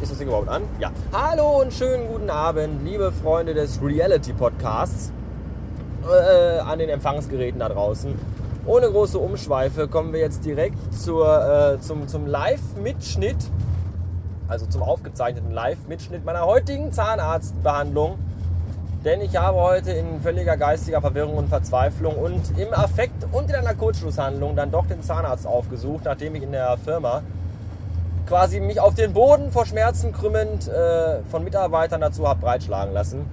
ist das Ding überhaupt an? Ja. Hallo und schönen guten Abend, liebe Freunde des Reality Podcasts äh, an den Empfangsgeräten da draußen. Ohne große Umschweife kommen wir jetzt direkt zur, äh, zum, zum Live-Mitschnitt, also zum aufgezeichneten Live-Mitschnitt meiner heutigen Zahnarztbehandlung. Denn ich habe heute in völliger geistiger Verwirrung und Verzweiflung und im Affekt und in einer Kurzschlusshandlung dann doch den Zahnarzt aufgesucht, nachdem ich in der Firma quasi mich auf den Boden vor Schmerzen krümmend äh, von Mitarbeitern dazu habe breitschlagen lassen.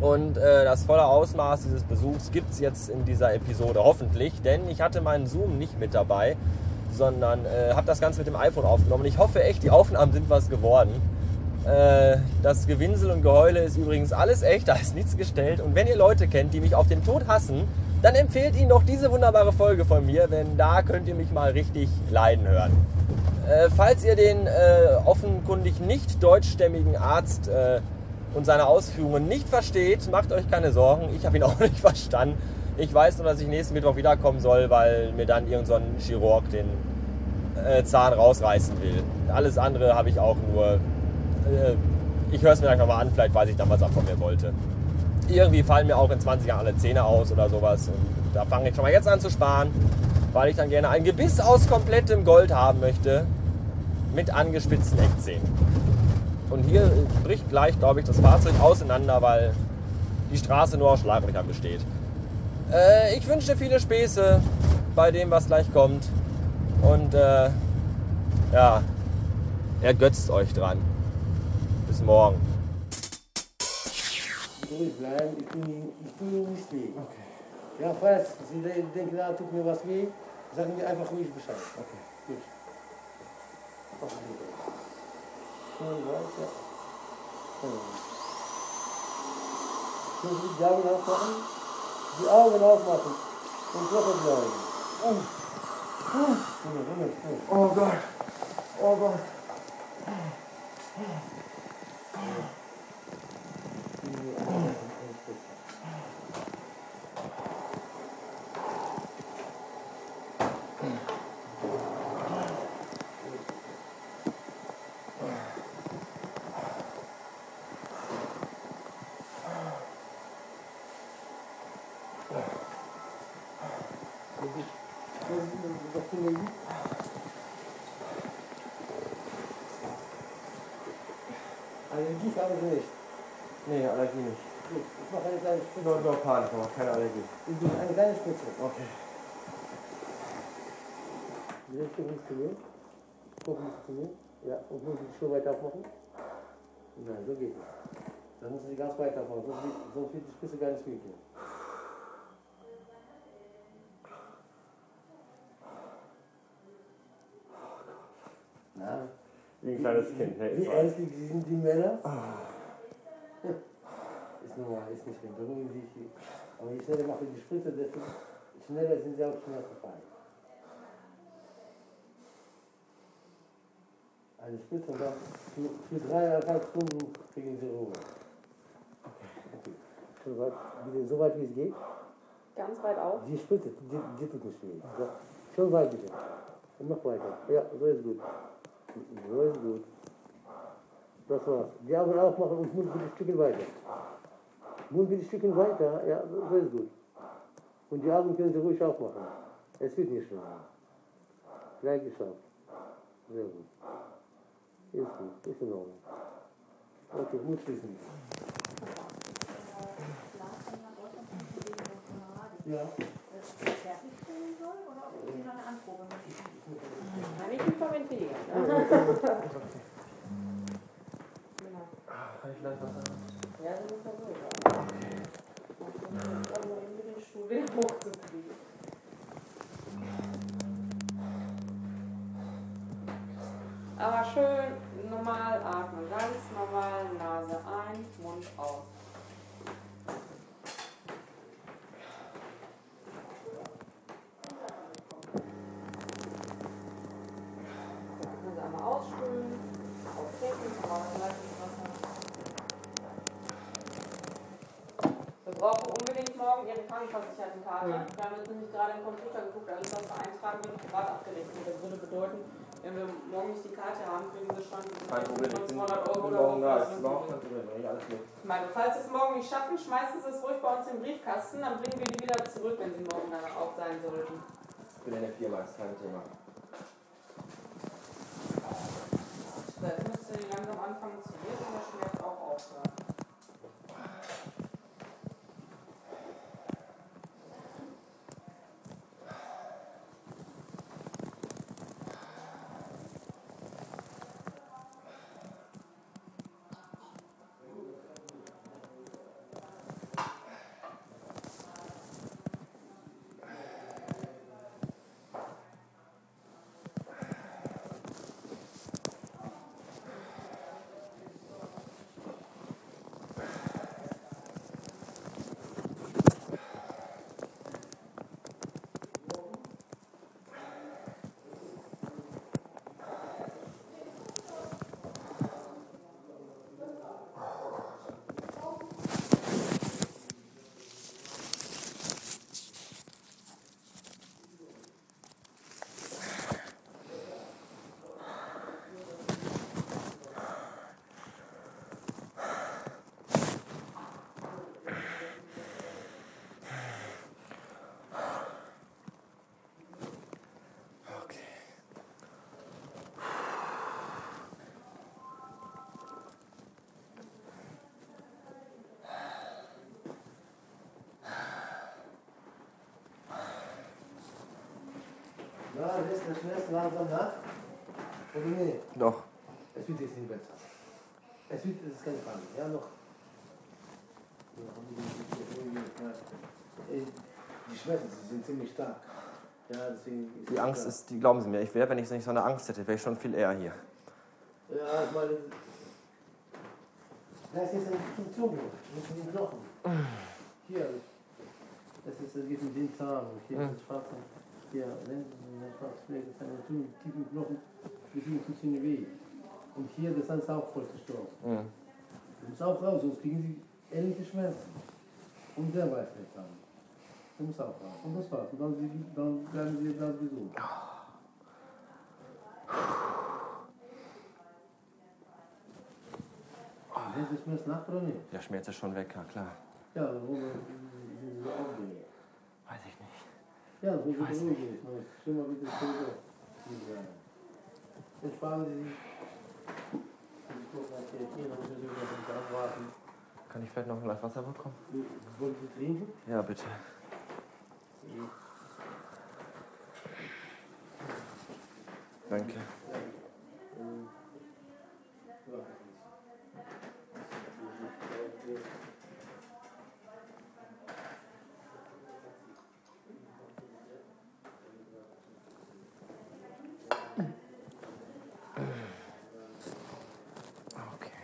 Und äh, das volle Ausmaß dieses Besuchs gibt es jetzt in dieser Episode hoffentlich, denn ich hatte meinen Zoom nicht mit dabei, sondern äh, habe das Ganze mit dem iPhone aufgenommen. Ich hoffe echt, die Aufnahmen sind was geworden. Äh, das Gewinsel und Geheule ist übrigens alles echt, da ist nichts gestellt. Und wenn ihr Leute kennt, die mich auf den Tod hassen, dann empfehlt ihnen doch diese wunderbare Folge von mir, denn da könnt ihr mich mal richtig leiden hören. Äh, falls ihr den äh, offenkundig nicht deutschstämmigen Arzt äh, und seine Ausführungen nicht versteht, macht euch keine Sorgen. Ich habe ihn auch nicht verstanden. Ich weiß nur, dass ich nächsten Mittwoch wiederkommen soll, weil mir dann irgendein so Chirurg den äh, Zahn rausreißen will. Alles andere habe ich auch nur. Äh, ich höre es mir gleich nochmal an, vielleicht weiß ich dann, was er von mir wollte. Irgendwie fallen mir auch in 20 Jahren alle Zähne aus oder sowas. Und da fange ich schon mal jetzt an zu sparen, weil ich dann gerne ein Gebiss aus komplettem Gold haben möchte mit angespitzten Eckzähnen. Und hier bricht gleich, glaube ich, das Fahrzeug auseinander, weil die Straße nur aus Schlaglöchern besteht. Äh, ich wünsche viele Späße bei dem, was gleich kommt. Und äh, ja, ergötzt euch dran. Bis morgen. Ruhig bleiben, ich tue Ihnen, nicht weh. Ja, falls Sie de- denken, da tut mir was weh, sagen Sie einfach ruhig Bescheid. Okay, gut. Okay. Schön weiter. Schön. Können Sie die Augen aufmachen? Die Augen aufmachen und locker bleiben. Oh. Oh. Oh Gott. Oh Gott. Allergie haben Sie nicht. Nee, Allergie nicht. Gut, ich mache eine kleine Spritze. Nur, nur Panik, aber keine Allergie. Ich gebe eine kleine Spritze. Okay. Ist zu mir. Gucken mir. Ja, und müssen Sie die Schuhe weiter aufmachen? Nein, so geht es. Dann müssen Sie ganz weit aufmachen, sonst wird, sonst wird die Spitze gar nicht mitgehen. Na, Wie ein kleines Kind. Hey, wie ich ängstlich sind die Männer? Ist normal, ist nicht schlimm. Beruhigen Sie sich. Aber je schneller mache ich die Spritze, desto schneller sind Sie auch schmerzbefreit. Eine Spritze und dann für, für dreieinhalb Stunden kriegen Sie Ruhe. Okay. So weit, so weit wie es geht. Ganz weit auf. Die Spritze, die, die tut nicht weh. So, schon weit bitte. Und noch weiter. Ja, so ist gut. So ist gut. Das war's. Die Augen aufmachen und Mund bitte ein Stückchen weiter. Mund bitte ein Stückchen weiter. Ja, so, so ist gut. Und die Augen können Sie ruhig aufmachen. Es wird nicht schlimm. Gleich geschafft. Sehr gut. Ist gut. Ist in Ordnung. Okay, Mund schließen. Ja. fertigstellen soll oder ob ich noch eine Anprobe machen? Nein, ich. Ne? genau. Kann ich vielleicht was sagen? Ja, das ist ja so. Ich versuche eben dem Stuhl wieder. Aber schön normal atmen. Ganz normal Nase ein, Mund aus. Können Sie einmal ausspülen, auftreten, aber Leitungswasser. Wir brauchen unbedingt morgen Ihre Krankenversichertenkarte. Wir haben jetzt nämlich gerade im Computer geguckt, alles was beeintragen wird, privat abgerechnet. Das würde bedeuten, Wenn wir morgen nicht die Karte haben, kriegen wir schon Kein Problem, ich bin 200 Euro oder morgen da, ist überhaupt kein Problem, bring ich alles mit. Ich meine, falls Sie es morgen nicht schaffen, schmeißen Sie es ruhig bei uns im Briefkasten, dann bringen wir die wieder zurück, wenn sie morgen dann auf sein sollten. Ich bin in der Firma, ist kein Thema. Jetzt müsste die langsam anfangen zu lesen und der Schmerz auch aufhören. Ja, lässt der Schmerz langsam nach. Oder nee? Doch. Es wird jetzt nicht besser. Es wird, es ist keine Frage. Ja, noch. Die Schmerzen sind ziemlich stark. Ja, deswegen ist Die Angst ist, die glauben Sie mir, ich wäre, wenn ich nicht so eine Angst hätte, wäre ich schon viel eher hier. Ja, ich meine. Da ist jetzt eine Funktion mit den Knochen. Hier. Das ist, das geht den Zahn. Hier Mhm. das schwarze. Hier, Lenden, das das ist Tun, tiefen Knochen. Tut es ihnen weh. Und hier, das ist auch voll gestorben. Mhm. Du musst auch raus, sonst kriegen sie ähnliche Schmerzen. Und der weiß nicht haben. Du musst auch raus. Und das war's. Und dann, sie- dann werden sie dann gesund. Wenn das Schmerz nach oder nicht? Der Schmerz ist schon weg, ja klar. Ja, warum sind sie so aufgeregt? Ja, das schlimmer wird es sowieso nicht sein. Entspannen Sie sich. Sie gucken nach der Tier, dann müssen Sie abwarten. Kann ich vielleicht noch ein Glas Wasser bekommen? Wollen Sie trinken? Ja, bitte. Danke. Okay.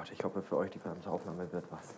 Gott, ich hoffe für euch, die ganze Aufnahme wird was.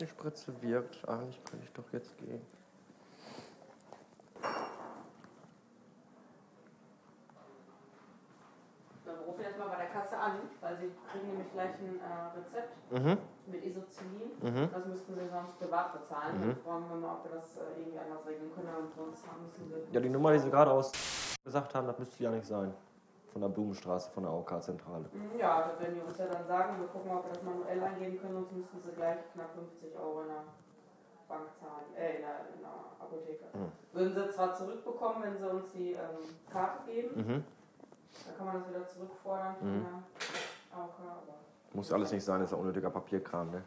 Die Spritze wirkt. Eigentlich könnte ich doch jetzt gehen. Dann rufen jetzt mal bei der Kasse an, weil sie kriegen nämlich gleich ein äh, Rezept Mhm. mit Isozinin. Mhm. Das müssten sie sonst privat bezahlen. Mhm. Dann fragen wir mal, ob wir das äh, irgendwie anders regeln können. Und sonst haben müssen wir. Ja, die Nummer, die Sie gerade aus gesagt haben, das müsste ja nicht sein. Von der Blumenstraße, von der AOK-Zentrale. Ja, das werden die uns ja dann sagen. Wir gucken, ob wir das manuell eingeben können, sonst müssten sie gleich knapp 50 Euro in der Bank zahlen, äh, in der, in der Apotheke. Mhm. Würden sie zwar zurückbekommen, wenn sie uns die ähm, Karte geben, Mhm. dann kann man das wieder zurückfordern von Mhm. der AOK, aber Muss alles nicht sein, ist ja unnötiger Papierkram, ne?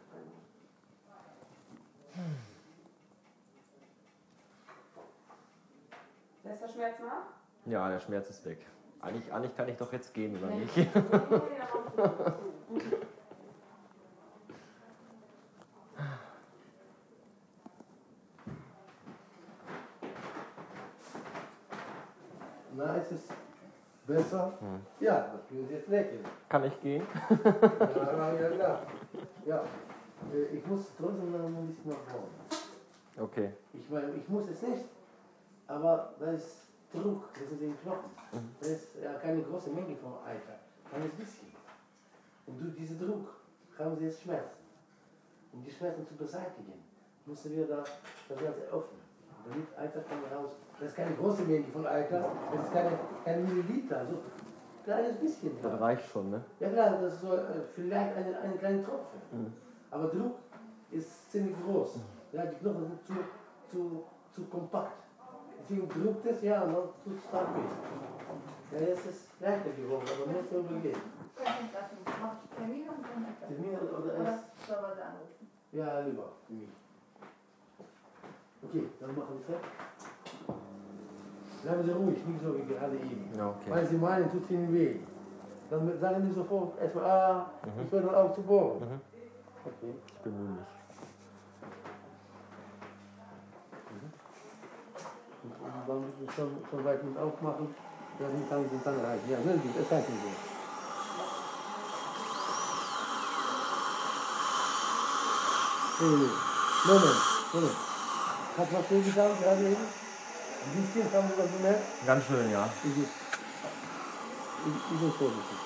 Lässt der Schmerz nach? Ja, der Schmerz ist weg. Eigentlich, eigentlich kann ich doch jetzt gehen, oder nicht? Na, ist es besser? Ja, das wird jetzt lächeln. Kann ich gehen? Ja, ja, ja. Ja, äh, ich muss trotzdem noch ein bisschen nach vorne. Okay. Ich meine, ich muss es nicht, aber da ist Druck, das ist den Knochen. Da ist ja keine große Menge von Eiter, kleines bisschen. Und durch diesen Druck haben sie jetzt Schmerzen. Um die Schmerzen zu beseitigen, müssen wir da das Ganze öffnen. Damit Eiter kann raus. Das ist keine große Menge von Eiter, das ist keine, keine Milliliter, so ein kleines bisschen. Das reicht schon, ne? Ja klar, das ist so, äh, vielleicht eine, eine kleine Tropfen. Mhm. Aber Druck ist ziemlich groß. Ja, die Knochen sind zu, zu, zu kompakt. Deswegen druckt es ja und dann tut es stark weh. Ja, jetzt ist es leichter geworden, aber muss man übergehen. Mach ich Termin und dann Termin oder sie anrufen? ja, lieber für mich. Okay, dann machen wir es. Bleiben Sie ruhig, nicht so wie gerade eben. Okay. Weil Sie meinen, tut Ihnen weh. Dann sagen Sie sofort erstmal, ah, ich will dann auch zu bohren. Okay. Ich bemühe mich. Und dann müssen wir schon, weit mit aufmachen. Dann kann ich den dann reichen. Ja, ne, es reicht nicht so. Nee, nee. Moment, Moment. Hat was so getan gerade eben? Ein bisschen haben Sie das bemerkt? Ganz schön, ja. Ich, ich, ich bin vorsichtig.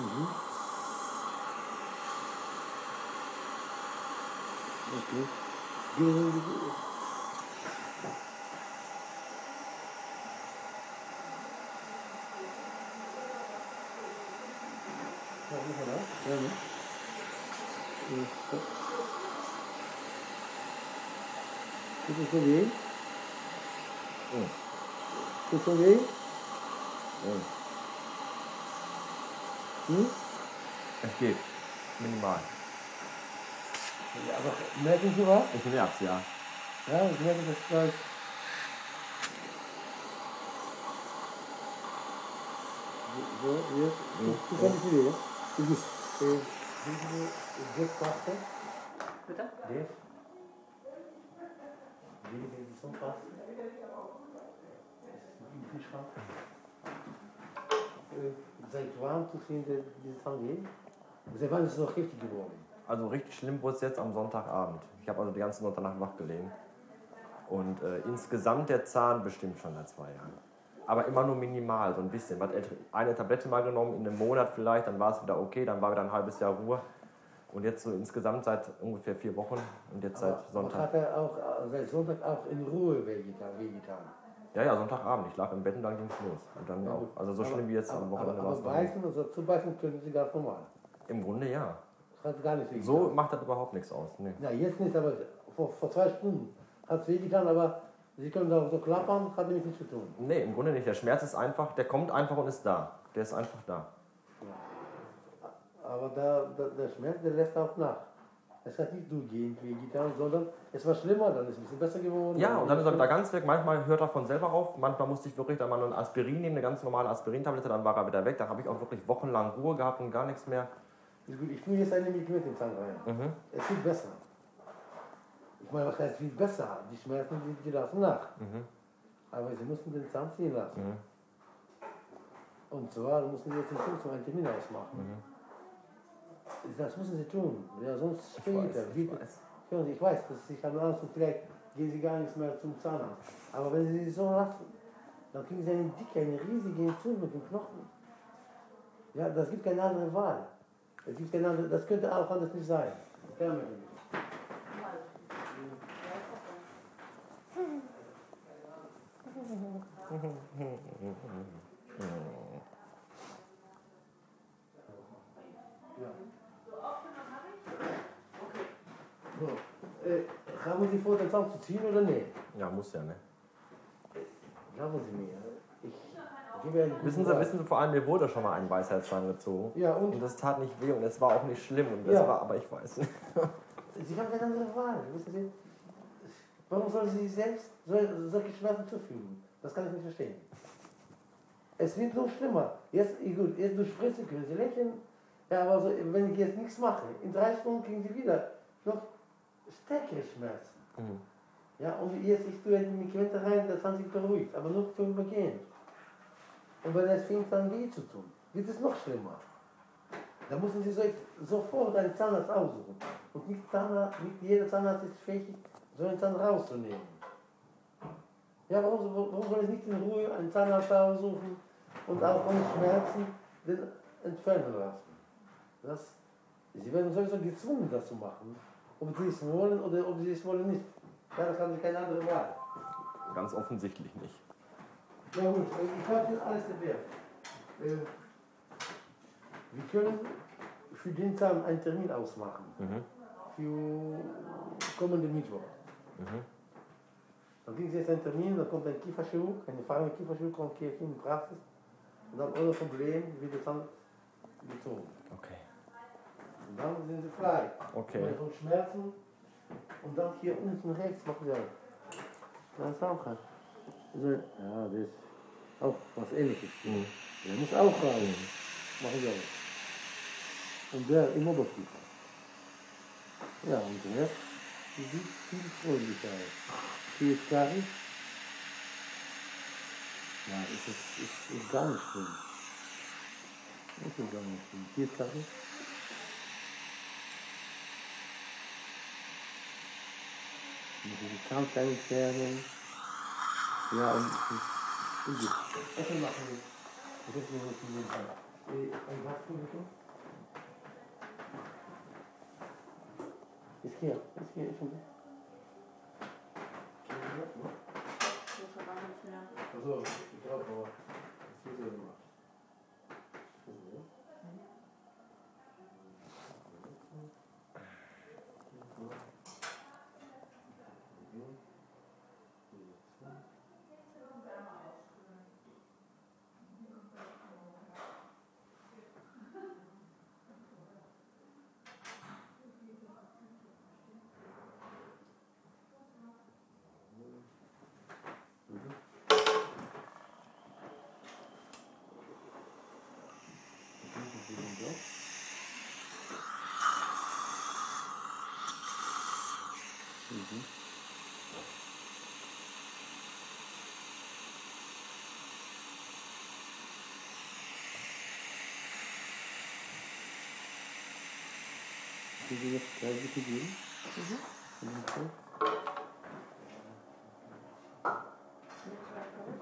Mhm. Okay. Gehen Sie. Ja, muss man auch. Ja, ne? Ja, so. Tut es so weh? Mhm. Tut es so weh? Mhm. Hm? Es geht. Minimal. Ja, aber merken Sie was? Ich merk's, ja. Ja, ich merke das gleich. So, jetzt. Du kannst nicht wieder, ja? Ist gut. Äh, sind Sie jetzt Paste? Bitte? Def? Wie viel ist so Paste? Wie viel scharf? Äh, Seit wann tut Ihnen der- diese Zahn weh? Seit wann ist es noch richtig geworden? Also richtig schlimm wurde es jetzt am Sonntagabend. Ich habe also die ganze Sonntagnacht wach gelegen. Und äh, insgesamt der Zahn bestimmt schon seit zwei Jahren. Aber immer nur minimal, so ein bisschen. Man hat eine Tablette mal genommen, in einem Monat vielleicht, dann war es wieder okay, dann war wieder ein halbes Jahr Ruhe. Und jetzt so insgesamt seit ungefähr vier Wochen und jetzt seit Aber Sonntag. Hat er auch äh, seit Sonntag auch in Ruhe wehgetan? Ja, ja, Sonntagabend. Ich lag im Bett und dann ging es los. Und dann auch. Also so schlimm wie jetzt am Wochenende war aber, es aber beißen, also zu beißen können Sie ganz normal. Im Grunde ja. Hat gar nicht wehgetan. So macht das überhaupt nichts aus. Nee. Ja, jetzt nicht, aber vor, vor zwei Stunden hat es wehgetan, aber Sie können da so klappern, hat damit nichts zu tun. nee, im Grunde nicht. Der Schmerz ist einfach, der kommt einfach und ist da. Der ist einfach da. Aber da, da, der Schmerz, der lässt auch nach. Es hat nicht durchgehend wehgetan, sondern es war schlimmer, dann ist es ein bisschen besser geworden. Ja, und dann ist er wieder ganz weg. Manchmal hört er von selber auf. Manchmal musste ich wirklich dann mal ein Aspirin nehmen, eine ganz normale Aspirintablette, dann war er wieder weg. Dann habe ich auch wirklich wochenlang Ruhe gehabt und gar nichts mehr. Ich tue jetzt eine Medikamente in den Zahn rein. Mhm. Es wird besser. Ich meine, was heißt viel besser? Die Schmerzen, die, die lassen nach. Mhm. Aber sie mussten den Zahn ziehen lassen. Mhm. Und zwar mussten sie jetzt in Zukunft einen Termin ausmachen. Mhm. Das müssen sie tun. Ja, sonst Ich später. weiß, ich weiß. Hören Sie, ich weiß, dass ich habe Angst und vielleicht gehen sie gar nicht mehr zum Zahnarzt. Aber wenn sie so lassen, dann kriegen sie eine dicke, eine riesige Entzündung mit den Knochen. Ja, das gibt keine andere Wahl. Gibt keine andere, das könnte auch anders nicht sein. So, äh, haben Sie vor, den Zahn zu ziehen oder nicht? Ja, muss ja, ne? Glauben Sie mir. Ich gebe Ihnen einen Wissen Sie, wissen Sie vor allem, mir wurde schon mal ein Weisheitszahn gezogen. Ja, und Und das tat nicht weh und es war auch nicht schlimm. Und das Ja. war, aber ich weiß nicht. Sie haben keine andere Wahl. Wissen Sie? Warum sollen Sie sich selbst sol- solche Schmerzen zufügen? Das kann ich nicht verstehen. Es wird noch schlimmer. Jetzt, gut, jetzt durch Spritze können Sie lächeln. Ja, aber so, wenn ich jetzt nichts mache, in drei Stunden kriegen Sie wieder noch stärkere Schmerzen. Mhm. Ja, und jetzt, ich tue die Medikamente rein, das haben sich beruhigt, aber nur vorübergehend. Und wenn es fängt an weh zu tun, wird es noch schlimmer. Da müssen Sie so, sofort einen Zahnarzt aussuchen. Und nicht, Zahnarzt, nicht jeder Zahnarzt ist fähig, so einen Zahn rauszunehmen. Ja, warum, warum soll ich nicht in Ruhe einen Zahnarzt aussuchen und auch ohne Schmerzen den entfernen lassen? Das, Sie werden sowieso gezwungen, das zu machen. Ob Sie es wollen oder ob Sie es wollen nicht. Ja, das haben Sie keine andere Wahl. Ganz offensichtlich nicht. Ja gut, ich habe Ihnen alles. Äh, wir können für den Zahn einen Termin ausmachen. Mhm. Für kommenden Mittwoch. Mhm. Dann kriegen Sie jetzt einen Termin, dann kommt ein Kieferchirurg, ein erfahrener Kieferchirurg kommt hier in die Praxis. Und dann ohne Problem wird der Zahn gezogen. Okay. Und dann sind Sie frei. Okay. Von Schmerzen. Und dann hier unten rechts machen Sie auch. Das ist auch was. So, ja, das ist auch was ähnliches. Mhm. Der muss auch rein. Machen Sie auch. Und der im Oberkiefer. Ja, und der sieht viel freundlicher aus. Ist Karies. Ja, ist, es, ist, ist gar nicht schlimm. Ist gar nicht schlimm. Hier ist Karies. Mit diese Zahnzellentfernung. Ja, und wir. Den bitte? Ist hier, ist hier, ist schon da. So schon lange nicht mehr. Also, ich glaube, aber das ist hier so gemacht. Können Sie das gleich bitte geben? Mhm. Nee,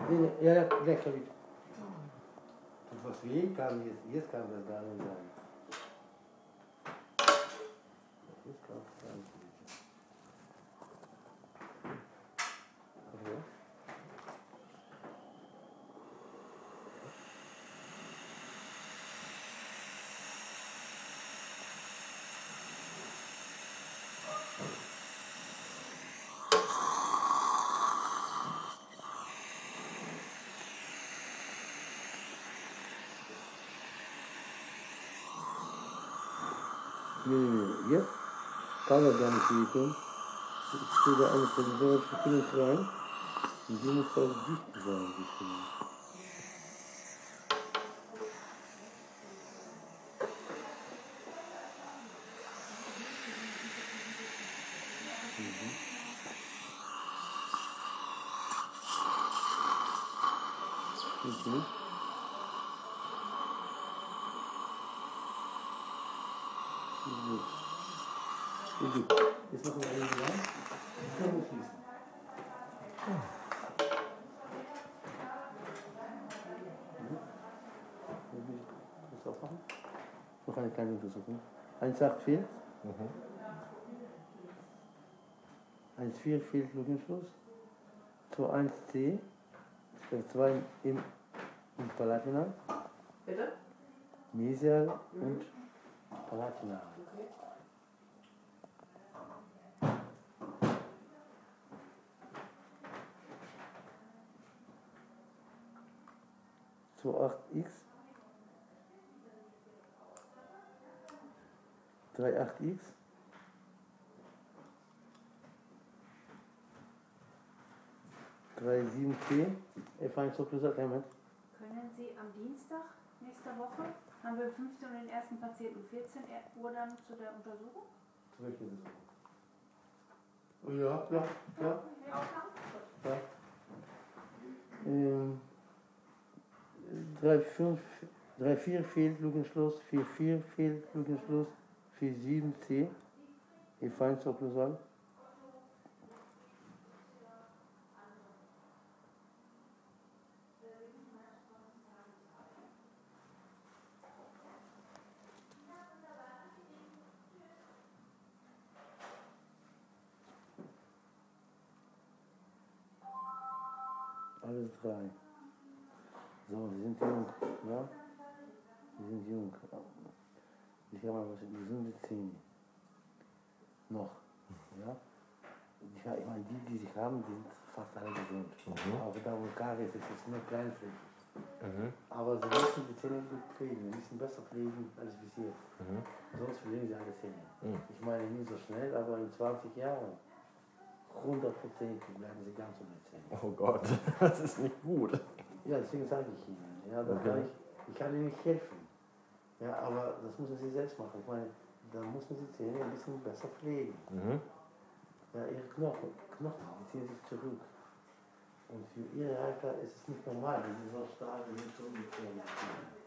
nee, ja, ja, gleich, gleich. Und was weh kann, jetzt, jetzt kann das gar nicht sein. Jetzt kann es gar nicht hier, Paladin geben. Ich stehe da eine provisorische Finish rein. Und hier muss auch dicht sein, die Finish. Mm-hmm. Gut. Viel gut. Jetzt noch eine dran. Können wir schließen. Was aufmachen? Noch eine kleine Untersuchung. 1,8 fehlt. 1,4 fehlt Lückenschluss. 2,1C. 2 im, im Palatinal. Bitte? Mesial und Palatinal. Okay. zu 8x 38x drei sieben T F1 so plus Element Können Sie am Dienstag nächster Woche, haben wir 15 Uhr den ersten Patienten, 14 Uhr dann zu der Untersuchung? zu welcher Saison? Ja, ja, ja, Ja, ja. Ähm, 3, 5, 3, 4 fehlt Lückenschluss, 4, 4 fehlt Lückenschluss, 4, 7 C F1 so plus Element Alles drei. So, Sie sind jung, ja? Sie sind jung. Ich habe mal was, gesunde Zähne. Noch, ja? Ich, ich meine, die, die sich haben, die sind fast alle gesund. Auch da, wo Karies ist, ist nur kleinflächig. Aber sie müssen die Zähne gut pflegen. Sie müssen besser pflegen als bis jetzt. Sonst verlieren sie alle Zähne. Ich meine, nicht so schnell, aber in 20 Jahren, hundertprozentig bleiben sie ganz ohne Zähne. Oh Gott, das ist nicht gut. Ja, deswegen sage ich Ihnen. Ja, das kann ich, ich kann Ihnen nicht helfen. Ja, aber das müssen Sie selbst machen. Ich meine, da müssen Sie Zähne ein bisschen besser pflegen. Mhm. Ja, Ihre Knochen, Knochen, die ziehen sich zurück. Und für Ihre Alter ist es nicht normal, wenn Sie so stark in den Zähne ziehen.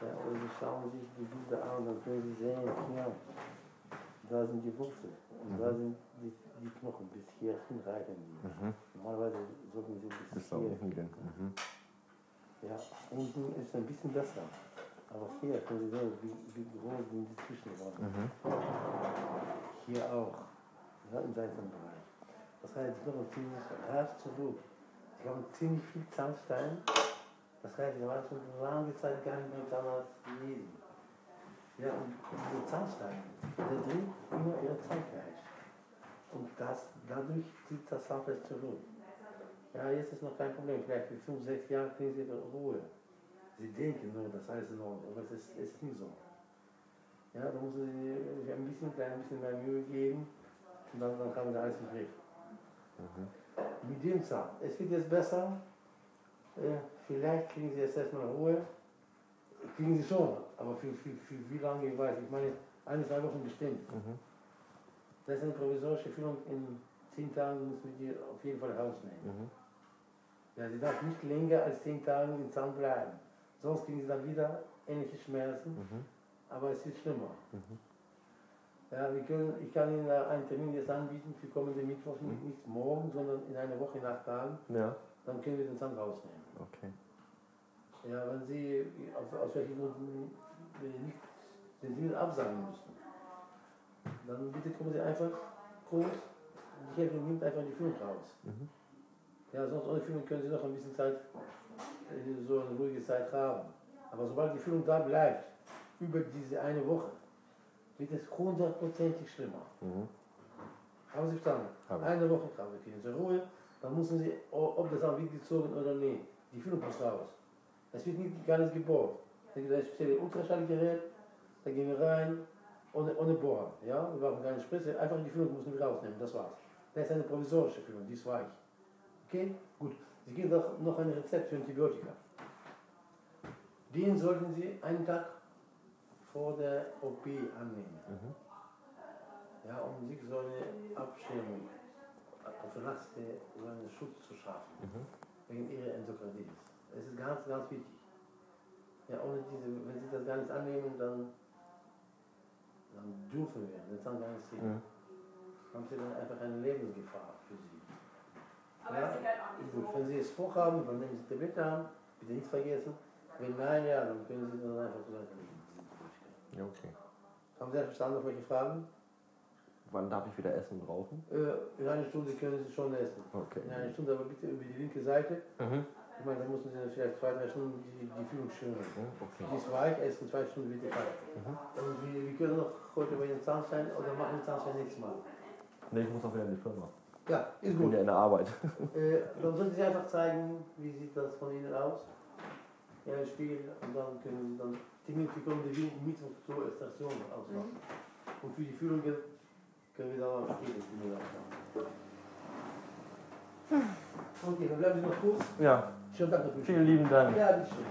Ja, und Sie schauen sich die Bilder an, dann können Sie sehen, ja, da sind die Wurzeln. Und da sind die, die Knochen, bis hierhin reichen die. Normalerweise sollten sie bis, Bis hier unten gehen. Mhm. Ja, unten ist ein bisschen besser. Aber hier können Sie sehen, wie, wie groß sind die Zwischenräume. Hier auch, ja, im Seitenbereich. Das heißt, Knochen ziehen sich rasch zurück. Sie haben ziemlich viel Zahnstein. Das heißt, sie waren schon lange Zeit gar nicht mehr Zahnarzt gewesen. Ja, und dieser Zahnstein, der dreht immer ihr Zahnfleisch. Und das, dadurch zieht das Zahnfleisch zurück. Ja, jetzt ist noch kein Problem. Vielleicht für fünf, sechs Jahre kriegen Sie Ruhe. Sie denken nur, das alles in Ordnung, aber es ist, es ist nicht so. Ja, da müssen Sie sich ein bisschen, klein bisschen mehr Mühe geben und dann, dann haben Sie alles im Griff. Mit dem Zahn. Es wird jetzt besser. Vielleicht kriegen Sie jetzt erstmal Ruhe. Kriegen Sie schon, aber für, für, für wie lange, ich weiß. Ich meine, eine, zwei Wochen bestimmt. Das ist eine provisorische Führung. In zehn Tagen müssen wir die auf jeden Fall rausnehmen. Ja, sie darf nicht länger als zehn Tage im Zahn bleiben. Sonst kriegen sie dann wieder ähnliche Schmerzen, aber es wird schlimmer. Ja, wir können, ich kann Ihnen einen Termin jetzt anbieten für kommende Mittwoch, nicht, nicht morgen, sondern in einer Woche nach Tagen. Ja, Dann können wir den Zahn rausnehmen. okay. Ja, wenn Sie aus, aus welchen Gründen äh, nicht den Termin absagen müssen, dann bitte kommen Sie einfach kurz. Die Helferin nimmt einfach die Führung raus. Ja, sonst ohne Führung können Sie noch ein bisschen Zeit, so eine ruhige Zeit haben. Aber sobald die Führung da bleibt, über diese eine Woche, wird es hundertprozentig schlimmer. Haben Sie verstanden? Habe ich. Eine Woche haben kriegen Sie Ruhe, dann müssen Sie, ob das auch wird gezogen oder nicht, die Führung muss raus. Es wird nicht gar nicht gebohrt. Da gibt es ein spezielles Ultraschallgerät, da gehen wir rein, ohne, ohne Bohrer. Ja? Wir brauchen keine Spritze, einfach die Füllung müssen wir rausnehmen, das war's. Das ist eine provisorische Füllung, die ist weich. Okay? Gut. Sie kriegen doch noch ein Rezept für Antibiotika. Den sollten Sie einen Tag vor der OP annehmen. Ja, um sich so eine Abschirmung, Prophylaxe, so einen Schutz zu schaffen. Wegen Ihrer Endokarditis. Es ist ganz, ganz wichtig. Ja, ohne diese, wenn Sie das gar nicht annehmen, dann, dann dürfen wir, dann sagen gar nicht. Mhm. Haben Sie dann einfach eine Lebensgefahr für Sie. Aber Ja, halt auch nicht Ist gut. so. Wenn Sie es vorhaben, dann nehmen Sie Tablette haben, bitte nicht vergessen. Wenn nein, ja, dann können Sie dann einfach so weiterleben. Ja, okay. Haben Sie verstanden, auf welche Fragen? Wann darf ich wieder essen und rauchen? Äh, in einer Stunde können Sie schon essen. Okay. In einer Stunde aber bitte über die linke Seite. Mhm. Ich meine, da müssen Sie vielleicht zwei, drei Stunden die, die Führung. Mhm, Okay. Die ist weich, essen zwei Stunden bitte kalt. Und wir, wir können noch heute bei den Zahnstein oder machen den Zahnstein nächstes Mal. Nee, ich muss auch wieder in die Firma. Ja, Ich ist bin gut. ja in der Arbeit. Äh, dann sollen Sie einfach zeigen, wie sieht das von Ihnen aus. Ja, im Spiegel. Und dann können Sie dann Dinge, wie kommen die Mieten zur Station ausmachen. Und für die Führungen können wir dann auch später Dinge ausmachen. Okay, dann bleiben Sie noch kurz. Ja, Schönen Tag noch. vielen lieben Dank. Ja, bitteschön.